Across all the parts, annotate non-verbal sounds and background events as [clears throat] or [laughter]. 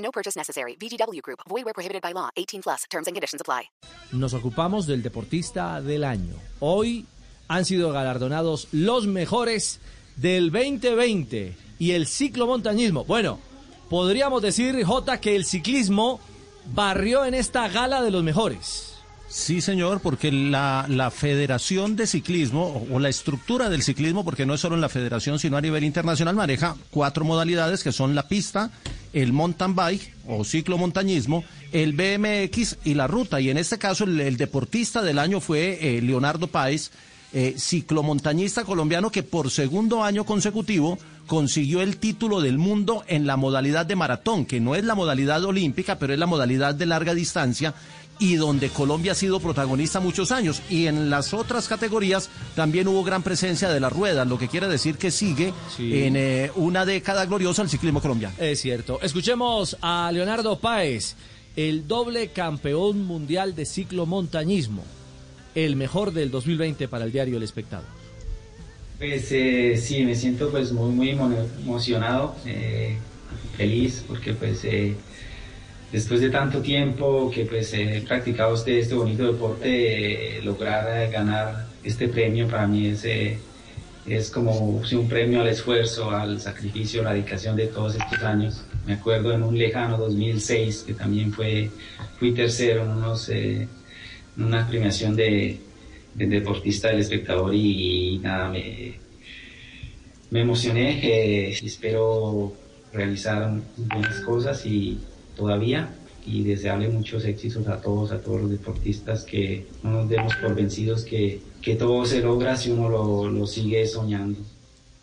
No purchase necessary. VGW Group. Void where prohibited by law. 18 plus. Terms and conditions apply. Nos ocupamos del deportista del año. Hoy han sido galardonados los mejores del 2020 y el ciclomontañismo. Bueno, podríamos decir, J, que el ciclismo barrió en esta gala de los mejores. Sí, señor, porque la, la Federación de Ciclismo, o, o la estructura del ciclismo, porque no es solo en la Federación, sino a nivel internacional, maneja cuatro modalidades que son la pista, el mountain bike o ciclomontañismo, el BMX y la ruta. Y en este caso, el, deportista del año fue eh, Leonardo Páez, eh, ciclomontañista colombiano que por segundo año consecutivo consiguió el título del mundo en la modalidad de maratón, que no es la modalidad olímpica, pero es la modalidad de larga distancia y donde Colombia ha sido protagonista muchos años. Y en las otras categorías también hubo gran presencia de las ruedas, lo que quiere decir que sigue Sí. en eh, una década gloriosa el ciclismo colombiano. Es cierto. Escuchemos a Leonardo Páez, el doble campeón mundial de ciclomontañismo, el mejor del 2020 para el diario El Espectador. Pues eh, sí, me siento pues muy muy emo- emocionado, eh, feliz porque pues eh, después de tanto tiempo que pues he practicado este, este bonito deporte, eh, lograr eh, ganar este premio para mí es, eh, es como un premio al esfuerzo, al sacrificio, a la dedicación de todos estos años. Me acuerdo en un lejano 2006 que también fue, fui tercero en, una premiación de, de deportista del espectador y, nada, me, me emocioné y espero realizar buenas cosas y todavía y desearle muchos éxitos a todos, a todos los deportistas que no nos demos por vencidos, que, que todo se logra si uno lo, lo sigue soñando.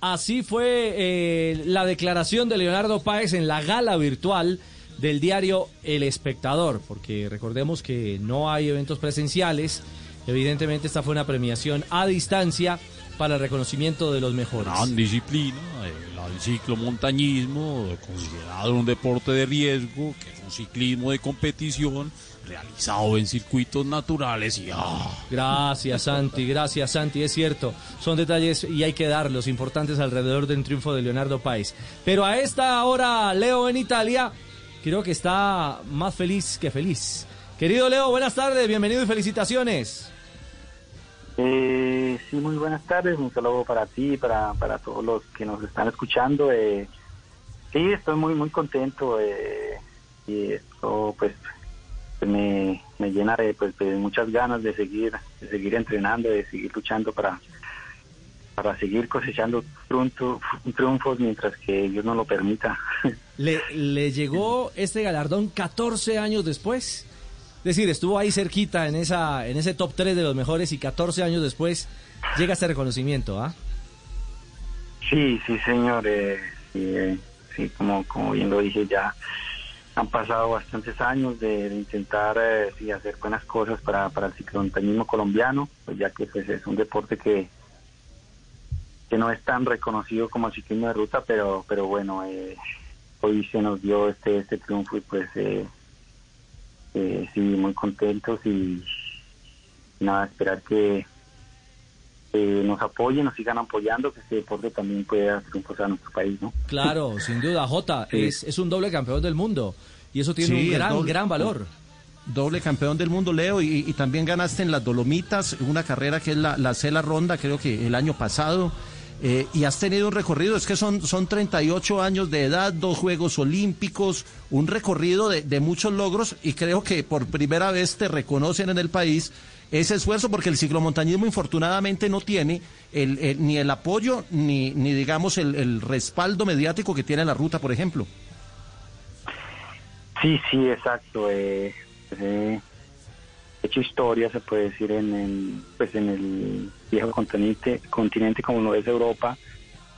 Así fue eh, la declaración de Leonardo Páez en la gala virtual del diario El Espectador, porque recordemos que no hay eventos presenciales. Evidentemente esta fue una premiación a distancia para el reconocimiento de los mejores. gran disciplina, el, el ciclomontañismo, considerado un deporte de riesgo, que es un ciclismo de competición realizado en circuitos naturales y ah, Gracias Santi, gracias Santi, es cierto, son detalles y hay que darlos importantes alrededor del triunfo de Leonardo Páez. Pero a esta hora Leo en Italia creo que está más feliz que feliz. Querido Leo, buenas tardes, bienvenido y felicitaciones. Eh, sí, muy buenas tardes. Un saludo para ti, para, para todos los que nos están escuchando. Eh, sí, estoy muy, muy contento. Eh, y esto, pues, me, me llena de, pues, de muchas ganas de seguir, de seguir entrenando, de seguir luchando para, para seguir cosechando triunfo- triunfos mientras que Dios nos lo permita. [laughs] Le, le llegó este galardón 14 años después. Decir, estuvo ahí cerquita en esa en ese top 3 de los mejores y 14 años después llega este reconocimiento, ¿ah? Sí, sí, señor. eh, sí, eh, sí, como, como bien lo dije, ya han pasado bastantes años de, de intentar eh, sí, hacer buenas cosas para, para el ciclomontañismo colombiano, pues ya que pues, es un deporte que que no es tan reconocido como el ciclismo de ruta, pero pero bueno, hoy se nos dio este este triunfo y pues eh, sí, muy contentos y nada, esperar que eh, nos apoyen, nos sigan apoyando, que este deporte también pueda triunfar a nuestro país, ¿no? Claro, [laughs] sin duda, Jota, Sí. es, es un doble campeón del mundo y eso tiene Sí, un gran, doble. gran valor. Doble campeón del mundo, Leo, y, y también ganaste en las Dolomitas, una carrera que es la, la Cela Ronda, creo que el año pasado. Eh, y has tenido un recorrido, es que son, son 38 años de edad, dos Juegos Olímpicos, un recorrido de, de muchos logros y creo que por primera vez te reconocen en el país ese esfuerzo porque el ciclomontañismo infortunadamente no tiene el, el- ni el apoyo ni, ni digamos el, el respaldo mediático que tiene la ruta, por ejemplo. Sí, sí, exacto. Eh, eh, hecho historia, se puede decir, en, en, pues en el viejo continente, continente como lo es Europa,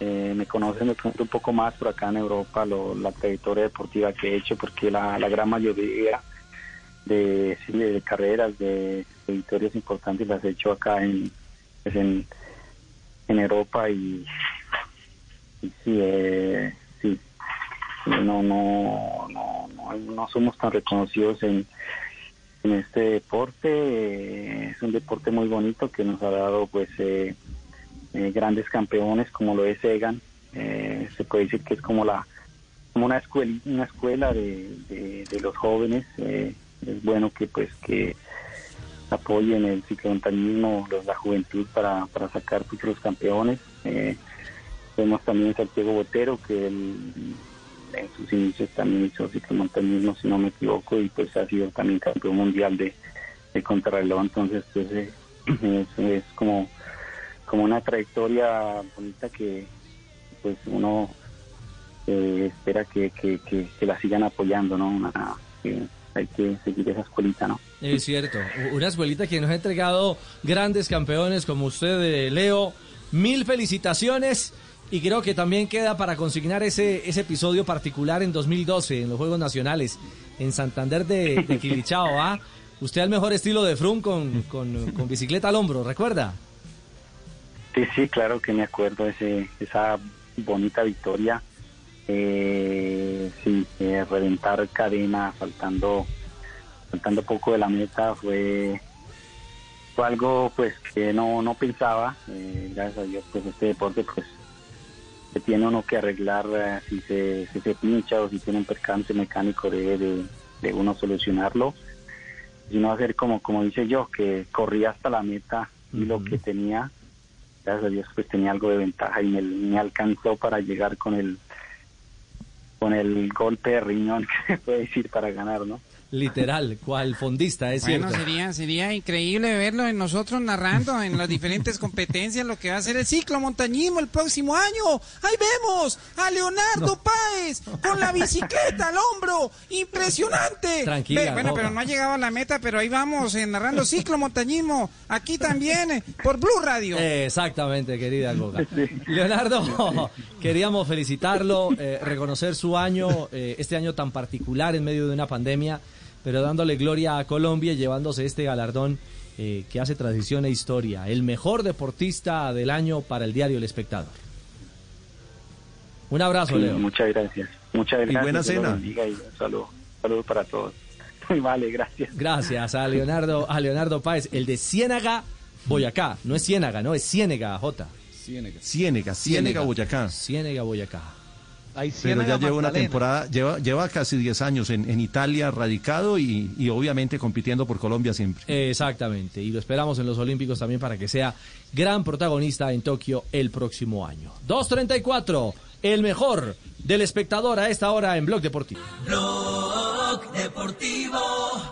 eh, me conocen de pronto un poco más por acá en Europa, lo- la trayectoria deportiva que he hecho, porque la, gran mayoría de, carreras, de, de importantes las he hecho acá en, pues, en, en Europa y, y sí, eh, sí, no, no, no, no, no somos tan reconocidos en, en este deporte. eh, es un deporte muy bonito que nos ha dado pues eh, eh, grandes campeones como lo es Egan. Eh, se puede decir que es como la como una escuela una escuela de, de- los jóvenes. eh, es bueno que pues que apoyen el ciclomontañismo, la juventud para, para sacar futuros campeones. Vemos también Santiago Botero que él, en sus inicios también hizo ciclomontañismo si no me equivoco y pues ha sido también campeón mundial de, de contrarreloj. Entonces pues, eh, [clears throat] es, como como una trayectoria bonita que pues uno eh, espera que, que, que, la sigan apoyando no que hay que seguir esa escuelita no Es cierto, una escuelita que nos ha entregado grandes campeones como usted, eh, Leo. Mil felicitaciones y creo que también queda para consignar ese, ese episodio particular en 2012 en los Juegos Nacionales en Santander de, de Quilichao. ¿ah? Usted al mejor estilo de Frum con, con, con bicicleta al hombro, ¿recuerda? Sí, sí, claro que me acuerdo ese, esa bonita victoria. Eh, sí, eh, reventar cadena faltando faltando poco de la meta fue fue algo pues que no no pensaba. Eh, gracias a Dios pues este deporte pues se tiene uno que arreglar eh, si se si se pincha o si tiene un percance mecánico debe de, de uno solucionarlo y no hacer como como dice yo que corría hasta la meta y lo que tenía gracias a Dios pues tenía algo de ventaja y me, me alcanzó para llegar con el con el golpe de riñón [laughs] que se puede decir para ganar, ¿no? Literal, cual fondista, es Bueno, cierto. sería, sería increíble verlo en nosotros narrando en las diferentes competencias lo que va a ser el ciclo montañismo el próximo año. Ahí vemos a Leonardo Páez con la bicicleta al hombro. Impresionante. Tranquila, Ve- bueno, pero no ha llegado a la meta, pero ahí vamos eh, narrando ciclo montañismo. Aquí también eh, por Blue Radio. Exactamente, querida Goga. Leonardo, queríamos felicitarlo, eh, reconocer su año, eh, este año tan particular en medio de una pandemia, pero dándole gloria a Colombia y llevándose este galardón eh, que hace tradición e historia. El mejor deportista del año para el diario El Espectador. Un abrazo, Sí, Leo. muchas gracias. Muchas gracias. buena Dios lo cena. y un saludo, saludo para todos. [laughs] Vale, gracias. Gracias a Leonardo, a Leonardo Páez, el de Ciénaga, Boyacá. No es Ciénaga, no, es Ciénega, J. Ciénega, Ciénega, Boyacá. Ciénega, Boyacá. Pero ya lleva una temporada, lleva, lleva casi 10 años en, en Italia radicado y, y obviamente compitiendo por Colombia siempre. Exactamente, y lo esperamos en los Olímpicos también para que sea gran protagonista en Tokio el próximo año. 2.34, el mejor del espectador a esta hora en Blog Deportivo. Blog Deportivo